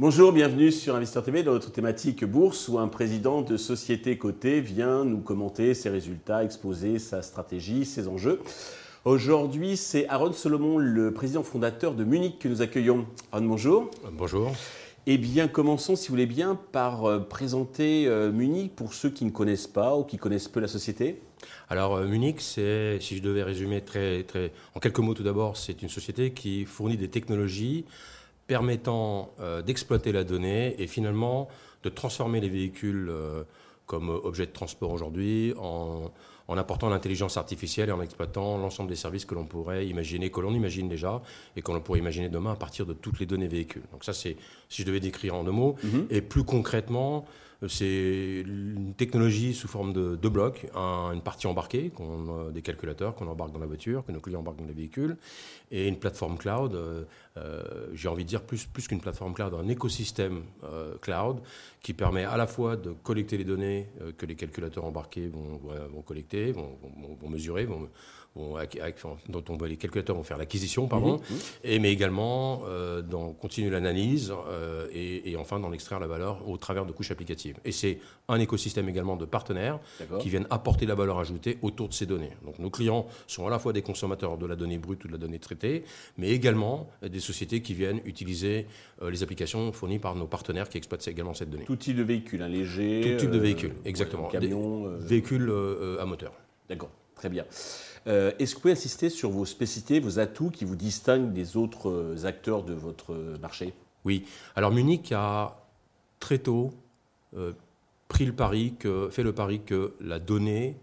Bonjour, bienvenue sur Investeur TV dans notre thématique bourse où un président de société cotée vient nous commenter ses résultats, exposer sa stratégie, ses enjeux. Aujourd'hui, c'est Aaron Solomon, le président fondateur de Munich que nous accueillons. Aaron, bonjour. Bonjour. Eh bien, commençons, si vous voulez bien, par euh, présenter euh, Munich pour ceux qui ne connaissent pas ou qui connaissent peu la société. Alors, euh, Munich, c'est, si je devais résumer très, très, en quelques mots tout d'abord, c'est une société qui fournit des technologies permettant d'exploiter la donnée et finalement de transformer les véhicules comme objet de transport aujourd'hui en, apportant l'intelligence artificielle et en exploitant l'ensemble des services que l'on pourrait imaginer, que l'on imagine déjà et que l'on pourrait imaginer demain à partir de toutes les données véhicules. Donc ça, c'est si je devais décrire en deux mots. Mm-hmm. Et plus concrètement, c'est une technologie sous forme de, de blocs, une partie embarquée, qu'on, des calculateurs qu'on embarque dans la voiture, que nos clients embarquent dans les véhicules, et une plateforme cloud, euh, euh, j'ai envie de dire plus, plus qu'une plateforme cloud, un écosystème euh, cloud qui permet à la fois de collecter les données que les calculateurs embarqués vont, vont collecter, vont, vont mesurer, vont, dont on, les calculateurs vont faire l'acquisition, pardon, mhm, mhm. et, mais également euh, dans continuer l'analyse euh, et, enfin d'en extraire la valeur au travers de couches applicatives. Et c'est un écosystème également de partenaires qui viennent apporter la valeur ajoutée autour de ces données. Donc nos clients sont à la fois des consommateurs de la donnée brute ou de la donnée traitée, mais également des sociétés qui viennent utiliser euh, les applications fournies par nos partenaires qui exploitent également cette donnée. Tout type de véhicule, un léger. Tout type de véhicule, exactement. camion, véhicules à moteur. D'accord, très bien. Euh, est-ce que vous pouvez insister sur vos spécificités, vos atouts qui vous distinguent des autres euh, acteurs de votre marché? Oui. Alors Munich a très tôt euh, pris le pari que, fait le pari que la donnée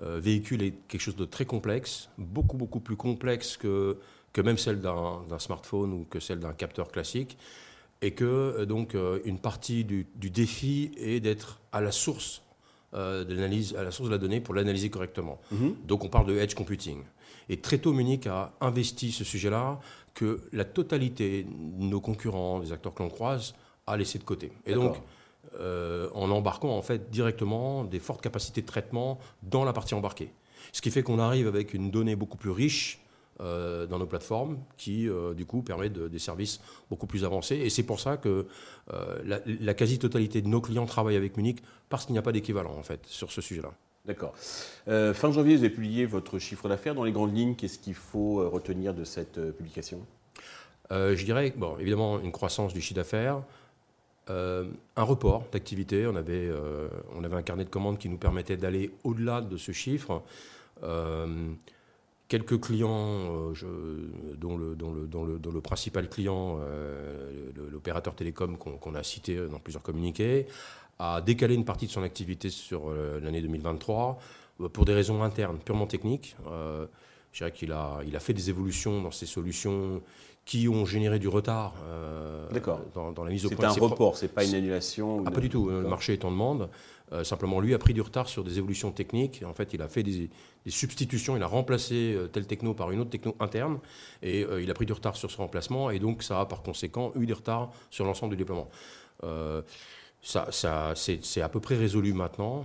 véhicule est quelque chose de très complexe, beaucoup beaucoup plus complexe que, que même celle d'un smartphone ou que celle d'un capteur classique, et que donc une partie du, du défi est d'être à la source euh, de l'analyse à la source de la donnée pour l'analyser correctement. Mhm. Donc on parle de edge computing. Et très tôt, Munich a investi ce sujet-là que la totalité de nos concurrents, des acteurs que l'on croise, a laissé de côté. Et donc, euh, en embarquant en fait directement des fortes capacités de traitement dans la partie embarquée. Ce qui fait qu'on arrive avec une donnée beaucoup plus riche euh, dans nos plateformes qui, euh, du coup, permet des services beaucoup plus avancés. Et c'est pour ça que la, quasi-totalité de nos clients travaillent avec Munich parce qu'il n'y a pas d'équivalent, en fait, sur ce sujet-là. D'accord. fin janvier, vous avez publié votre chiffre d'affaires. Dans les grandes lignes, qu'est-ce qu'il faut retenir de cette publication? Je dirais, bon, évidemment, une croissance du chiffre d'affaires. Un report d'activité. On, avait, on avait un carnet de commandes qui nous permettait d'aller au-delà de ce chiffre quelques clients, euh, dont, le, principal client, euh, l'opérateur télécom qu'on a cité dans plusieurs communiqués, a décalé une partie de son activité sur euh, l'année 2023 pour des raisons internes, purement techniques. je dirais qu'il a, il a fait des évolutions dans ses solutions qui ont généré du retard dans, dans, la mise au point. C'est un report, c'est pas une annulation. Ah, pas du tout. Le marché est en demande. Euh, simplement, lui a pris du retard sur des évolutions techniques. En fait, il a fait des, substitutions, il a remplacé euh, telle techno par une autre techno interne, et euh, il a pris du retard sur ce remplacement, et donc ça a par conséquent eu des retards sur l'ensemble du déploiement. Ça, ça c'est à peu près résolu maintenant,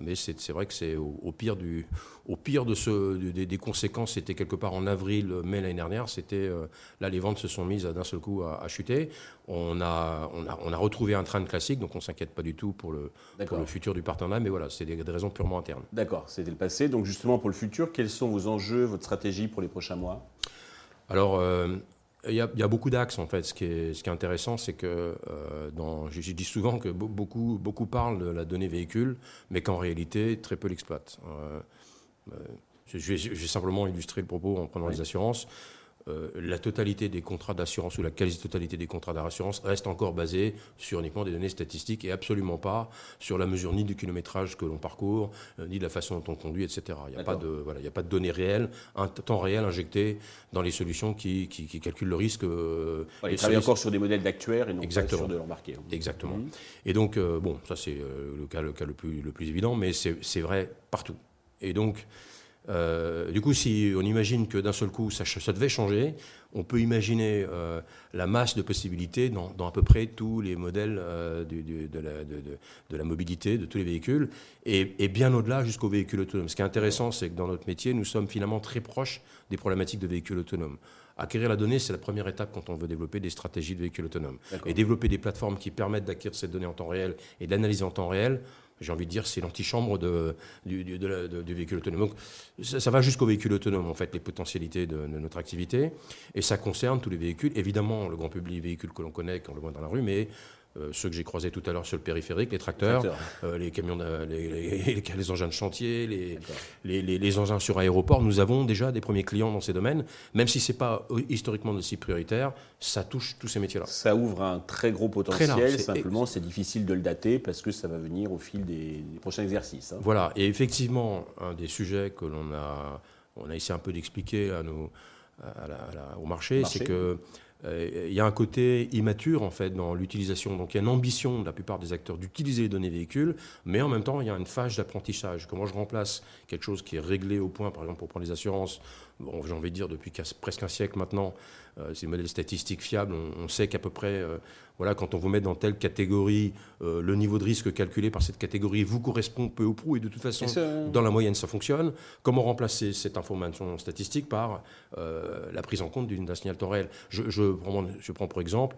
mais c'est vrai que c'est au, pire du, au pire de ce, des, conséquences, c'était quelque part en avril, mai l'année dernière. C'était là, les ventes se sont mises d'un seul coup à, chuter. On a, on a, on a retrouvé un train de classique, donc on s'inquiète pas du tout pour le, pour le futur du partenariat. Mais voilà, c'est des, raisons purement internes. D'accord, c'était le passé. Donc justement pour le futur, quels sont vos enjeux, votre stratégie pour les prochains mois? Alors. Il y, a, beaucoup d'axes en fait. Ce qui est, ce qui est intéressant, c'est que euh, dans, je, dis souvent que beaucoup, beaucoup parlent de la donnée véhicule, mais qu'en réalité, très peu l'exploitent. Euh, euh, je, vais, simplement illustrer le propos en prenant les assurances. Euh, la totalité des contrats d'assurance ou la quasi-totalité des contrats d'assurance reste encore basée sur uniquement des données statistiques et absolument pas sur la mesure ni du kilométrage que l'on parcourt, euh, ni de la façon dont on conduit, etc. Il n'y a, pas de, voilà, il a pas de données réelles, un temps réel injecté dans les solutions qui, qui, calculent le risque. Euh, ils travaillent encore sur des modèles d'actuaires et non Exactement. sur de l'embarqué. Hein. Exactement. Mhm. Et donc, bon, ça c'est le cas, le cas le plus, le plus évident, mais c'est vrai partout. Et donc, du coup, si on imagine que d'un seul coup ça, ça, devait changer, on peut imaginer la masse de possibilités dans, à peu près tous les modèles de, la, de, la, mobilité, de tous les véhicules, et, et bien au-delà jusqu'aux véhicules autonomes. Ce qui est intéressant, c'est que dans notre métier, nous sommes finalement très proches des problématiques de véhicules autonomes. Acquérir la donnée, c'est la première étape quand on veut développer des stratégies de véhicules autonomes. Et développer des plateformes qui permettent d'acquérir ces données en temps réel et d'analyser en temps réel, j'ai envie de dire, c'est l'antichambre de, du, véhicule autonome. Donc, ça, va jusqu'au véhicule autonome, en fait, les potentialités de, notre activité. Et ça concerne tous les véhicules. Évidemment, le grand public véhicule que l'on connaît, qu'on le voit dans la rue, mais euh, ceux que j'ai croisés tout à l'heure sur le périphérique, les tracteurs, euh, les camions, les, les, engins de chantier, les, engins sur aéroport. Nous avons déjà des premiers clients dans ces domaines, même si ce n'est pas historiquement aussi prioritaire, ça touche tous ces métiers-là. Ça ouvre un très gros potentiel, simplement c'est difficile de le dater parce que ça va venir au fil des, prochains exercices. Hein. Voilà, et effectivement, un des sujets que l'on a, on a essayé un peu d'expliquer à nos, au marché. c'est que euh, il y a un côté immature en fait dans l'utilisation. Donc il y a une ambition de la plupart des acteurs d'utiliser les données véhicules, mais en même temps il y a une phase d'apprentissage. Comment je remplace quelque chose qui est réglé au point, par exemple pour prendre les assurances, bon, j'ai envie de dire depuis presque un siècle maintenant, euh, ces modèles statistiques fiables, on, sait qu'à peu près, euh, voilà, quand on vous met dans telle catégorie, euh, le niveau de risque calculé par cette catégorie vous correspond peu ou prou, et de toute façon, dans la moyenne, ça fonctionne. Comment remplacer cette information statistique par la prise en compte d'un signal temps réel je, je, prends, je prends pour exemple,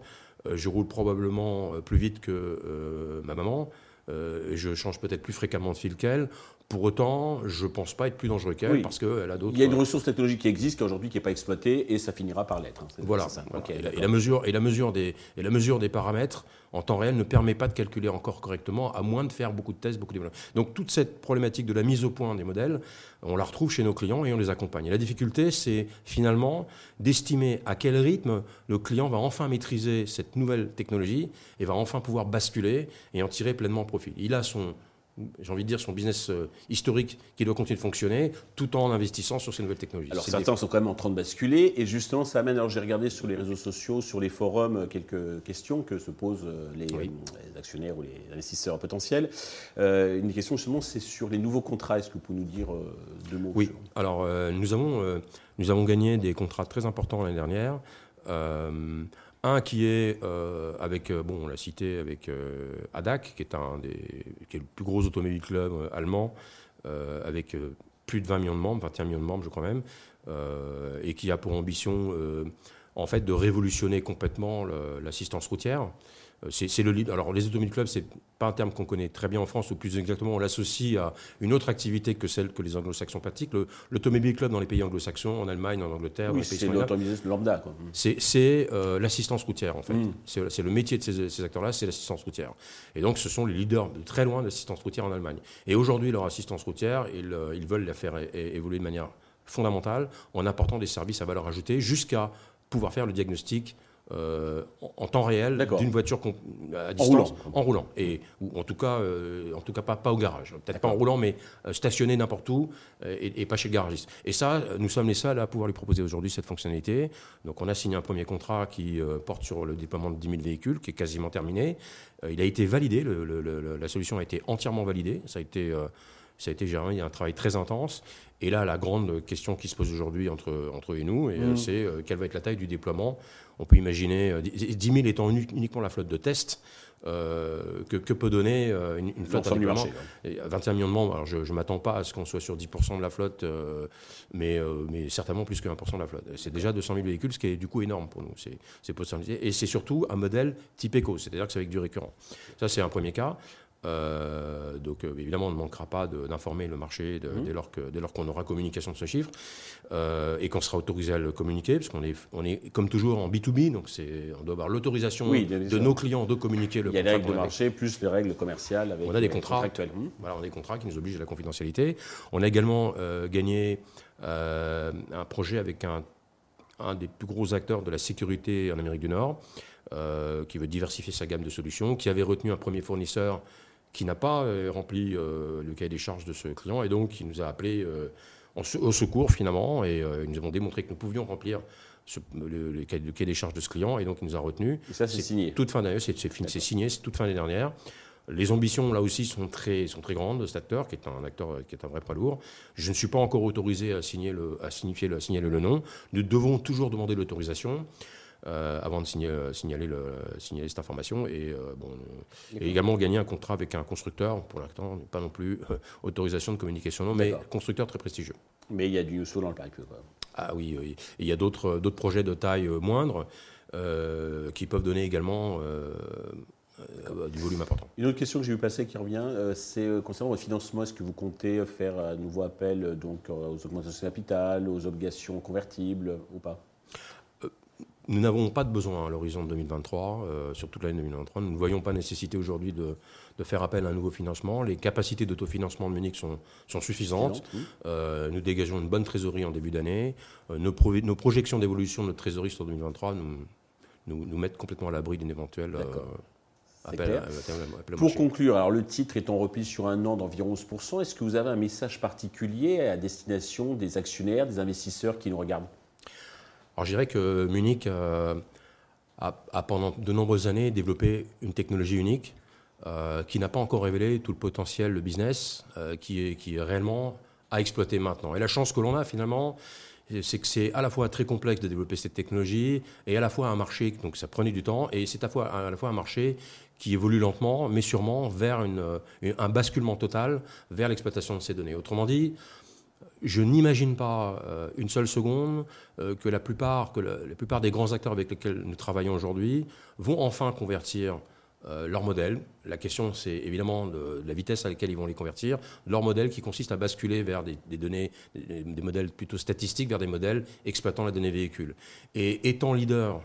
je roule probablement plus vite que ma maman. Je change peut-être plus fréquemment de fil qu'elle. Pour autant, je ne pense pas être plus dangereux qu'elle parce qu'elle a d'autres. Il y a une ressource technologique qui existe, qui aujourd'hui qui n'est pas exploitée, et ça finira par l'être. Hein. Voilà. et, la, mesure, et, la mesure des, et la mesure des paramètres en temps réel ne permet pas de calculer encore correctement, à moins de faire beaucoup de tests, beaucoup de développements. Donc toute cette problématique de la mise au point des modèles, on la retrouve chez nos clients et on les accompagne. Et la difficulté, c'est finalement d'estimer à quel rythme le client va enfin maîtriser cette nouvelle technologie et va enfin pouvoir basculer et en tirer pleinement profit. Il a son j'ai envie de dire, son business euh, historique qui doit continuer de fonctionner tout en investissant sur ces nouvelles technologies. Alors certains sont quand même en train de basculer et justement ça amène, alors j'ai regardé sur les réseaux sociaux, sur les forums, euh, quelques questions que se posent euh, les, actionnaires ou les investisseurs potentiels. une question justement c'est sur les nouveaux contrats, est-ce que vous pouvez nous dire deux mots Oui, alors nous, avons, nous avons gagné des contrats très importants l'année dernière. Un qui est euh, avec, euh, bon, on l'a cité, avec euh, ADAC, qui est, un des, qui est le plus gros automobile club allemand, avec plus de 20 millions de membres, 21 millions de membres, je crois même, et qui a pour ambition, en fait, de révolutionner complètement l'assistance routière. Euh, c'est le Alors, les automobiles clubs, c'est pas un terme qu'on connaît très bien en France, ou plus exactement, on l'associe à une autre activité que celle que les anglo-saxons pratiquent. L'automobile club dans les pays anglo-saxons, en Allemagne, en Angleterre, oui, c'est l'automobile lambda. C'est euh, l'assistance routière, en fait. Mm. C'est le métier de ces, acteurs-là, c'est l'assistance routière. Et donc, ce sont les leaders de très loin de l'assistance routière en Allemagne. Et aujourd'hui, leur assistance routière, ils, euh, ils veulent la faire évoluer de manière fondamentale en apportant des services à valeur ajoutée jusqu'à pouvoir faire le diagnostic euh, en temps réel d'une voiture à distance en roulant, et ou en tout cas euh, en tout cas pas, pas au garage. Peut-être pas en roulant mais euh, stationné n'importe où et, pas chez le garagiste. Et ça nous sommes les seuls à pouvoir lui proposer aujourd'hui cette fonctionnalité. Donc on a signé un premier contrat qui porte sur le déploiement de 10 000 véhicules qui est quasiment terminé. Il a été validé la solution a été entièrement validée. Ça a été ça a été géré, il y a un travail très intense. Et là, la grande question qui se pose aujourd'hui entre, entre eux et nous, mmh. c'est quelle va être la taille du déploiement? On peut imaginer 10 euh, 000 étant uniquement la flotte de test. Euh, que, peut donner euh, une, flotte à marché, 21 millions de membres, alors je ne m'attends pas à ce qu'on soit sur 10% de la flotte, mais, mais certainement plus que 20% de la flotte. C'est déjà 200 000 véhicules, ce qui est du coup énorme pour nous. C'est possibilité. Et c'est surtout un modèle type éco, c'est-à-dire que c'est avec du récurrent. Ça, c'est un premier cas. Euh, donc euh, évidemment, on ne manquera pas d'informer le marché mmh. dès lors qu'on lors qu'on aura communication de ce chiffre euh, et qu'on sera autorisé à le communiquer, parce qu'on est, on est comme toujours en B2B, donc on doit avoir l'autorisation de nos clients de communiquer le Il y a les règles de marché plus les règles commerciales avec on a des contrats. Mmh. Voilà, on a des contrats qui nous obligent à la confidentialité. On a également gagné un projet avec un, un des plus gros acteurs de la sécurité en Amérique du Nord. qui veut diversifier sa gamme de solutions, qui avait retenu un premier fournisseur qui n'a pas euh, rempli euh, le cahier des charges de ce client et donc il nous a appelé euh, au secours finalement et nous avons démontré que nous pouvions remplir le, cahier des charges de ce client et donc il nous a retenu. Et ça c'est signé Toute fin d'année, c'est signé, c'est toute fin d'année dernière. Les ambitions, là aussi, sont très, sont très grandes de cet acteur, qui est un acteur qui est un vrai poids lourd. Je ne suis pas encore autorisé à, signer le, à signifier le, signaler le nom. Nous devons toujours demander l'autorisation. Euh, avant de signaler, signaler, le, signaler, cette information. Et, euh, bon, et également gagner un contrat avec un constructeur, pour l'instant, pas non plus autorisation de communication, non, mais constructeur très prestigieux. Mais il y a du saut dans le pipe. Ah oui, oui. Et il y a d'autres projets de taille moindre qui peuvent donner également euh, du volume important. Une autre question que j'ai vu passer qui revient, euh, c'est euh, concernant votre financement. Est-ce que vous comptez faire un nouveau appel donc, aux augmentations de capital, aux obligations convertibles ou pas? Nous n'avons pas de besoin à l'horizon de 2023, sur toute l'année 2023. Nous ne voyons pas nécessité aujourd'hui de, faire appel à un nouveau financement. Les capacités d'autofinancement de Munich sont, sont suffisantes. nous dégageons une bonne trésorerie en début d'année. Nos, nos, projections d'évolution de notre trésorerie sur 2023 nous, nous, mettent complètement à l'abri d'une éventuelle pour conclure, alors le titre est en repli sur un an d'environ 11%. Est-ce que vous avez un message particulier à destination des actionnaires, des investisseurs qui nous regardent? Alors je dirais que Munich euh, a, pendant de nombreuses années développé une technologie unique euh, qui n'a pas encore révélé tout le potentiel de business euh, qui, est, qui réellement à exploiter maintenant. Et la chance que l'on a finalement, c'est que c'est à la fois très complexe de développer cette technologie et à la fois un marché, donc ça prenait du temps, et c'est à, à la fois un marché qui évolue lentement, mais sûrement vers une, un basculement total vers l'exploitation de ces données. Autrement dit, je n'imagine pas euh, une seule seconde euh, que, la plupart, que la, plupart des grands acteurs avec lesquels nous travaillons aujourd'hui vont enfin convertir euh, leur modèle. La question, c'est évidemment de, la vitesse à laquelle ils vont les convertir. Leur modèle qui consiste à basculer vers des, données, des, modèles plutôt statistiques, vers des modèles exploitant la donnée véhicule. Et étant leader,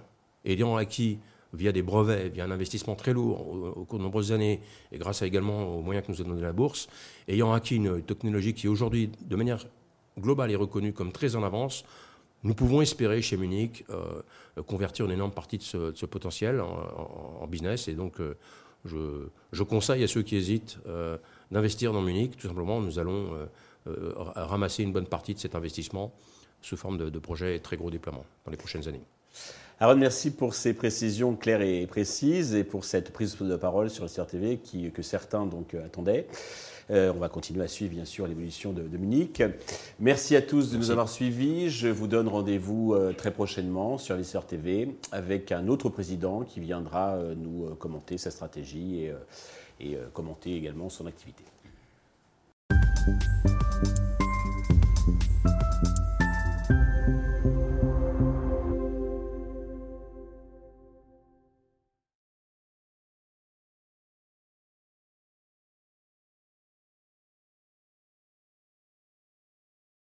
ayant acquis via des brevets, via un investissement très lourd au, cours de nombreuses années, et grâce également aux moyens que nous a donné la bourse, ayant acquis une technologie qui aujourd'hui, de manière globale, est reconnue comme très en avance, nous pouvons espérer chez Munich euh, convertir une énorme partie de ce, potentiel en, business. Et donc, euh, je, conseille à ceux qui hésitent euh, d'investir dans Munich. Tout simplement, nous allons ramasser une bonne partie de cet investissement sous forme de, de projets très gros déploiements dans les prochaines années. Aaron, merci pour ces précisions claires et précises et pour cette prise de parole sur le CRTV qui, que certains donc euh, attendaient. Euh, on va continuer à suivre bien sûr l'évolution de, Munich. Merci à tous de nous avoir suivis. Je vous donne rendez-vous euh, très prochainement sur les TV avec un autre président qui viendra nous commenter sa stratégie et, et commenter également son activité.